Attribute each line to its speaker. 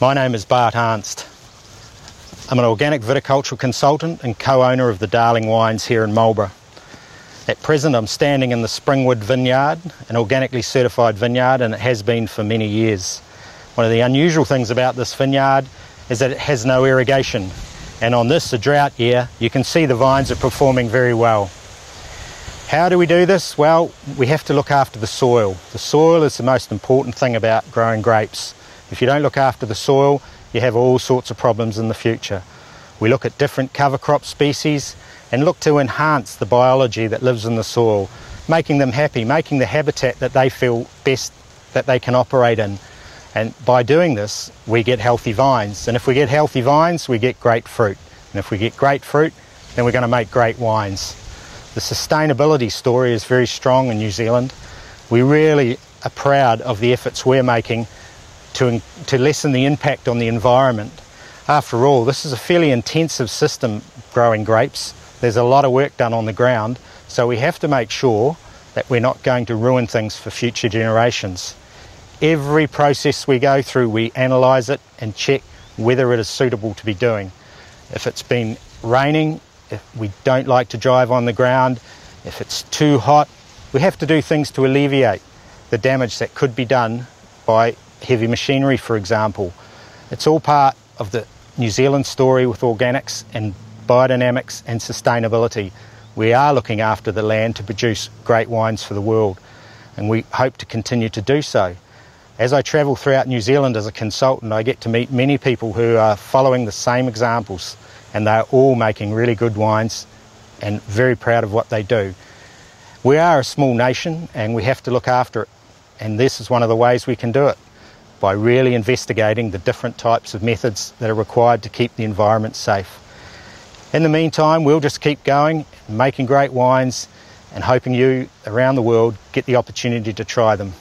Speaker 1: My name is Bart Arnst. I'm an organic viticultural consultant and co-owner of the Darling Wines here in Marlborough. At present I'm standing in the Springwood Vineyard, an organically certified vineyard and it has been for many years. One of the unusual things about this vineyard is that it has no irrigation and on this, a drought year, you can see the vines are performing very well. How do we do this? Well, we have to look after the soil. The soil is the most important thing about growing grapes. If you don't look after the soil, you have all sorts of problems in the future. We look at different cover crop species and look to enhance the biology that lives in the soil, making them happy, making the habitat that they feel best that they can operate in. And by doing this, we get healthy vines. And if we get healthy vines, we get great fruit. And if we get great fruit, then we're going to make great wines. The sustainability story is very strong in New Zealand. We really are proud of the efforts we're making to, to lessen the impact on the environment. After all, this is a fairly intensive system growing grapes. There's a lot of work done on the ground, so we have to make sure that we're not going to ruin things for future generations. Every process we go through, we analyse it and check whether it is suitable to be doing. If it's been raining, if we don't like to drive on the ground, if it's too hot, we have to do things to alleviate the damage that could be done by heavy machinery, for example. It's all part of the New Zealand story with organics and biodynamics and sustainability. We are looking after the land to produce great wines for the world, and we hope to continue to do so. As I travel throughout New Zealand as a consultant, I get to meet many people who are following the same examples, and they're all making really good wines and very proud of what they do. We are a small nation and we have to look after it, and this is one of the ways we can do it by really investigating the different types of methods that are required to keep the environment safe. In the meantime, we'll just keep going, making great wines, and hoping you around the world get the opportunity to try them.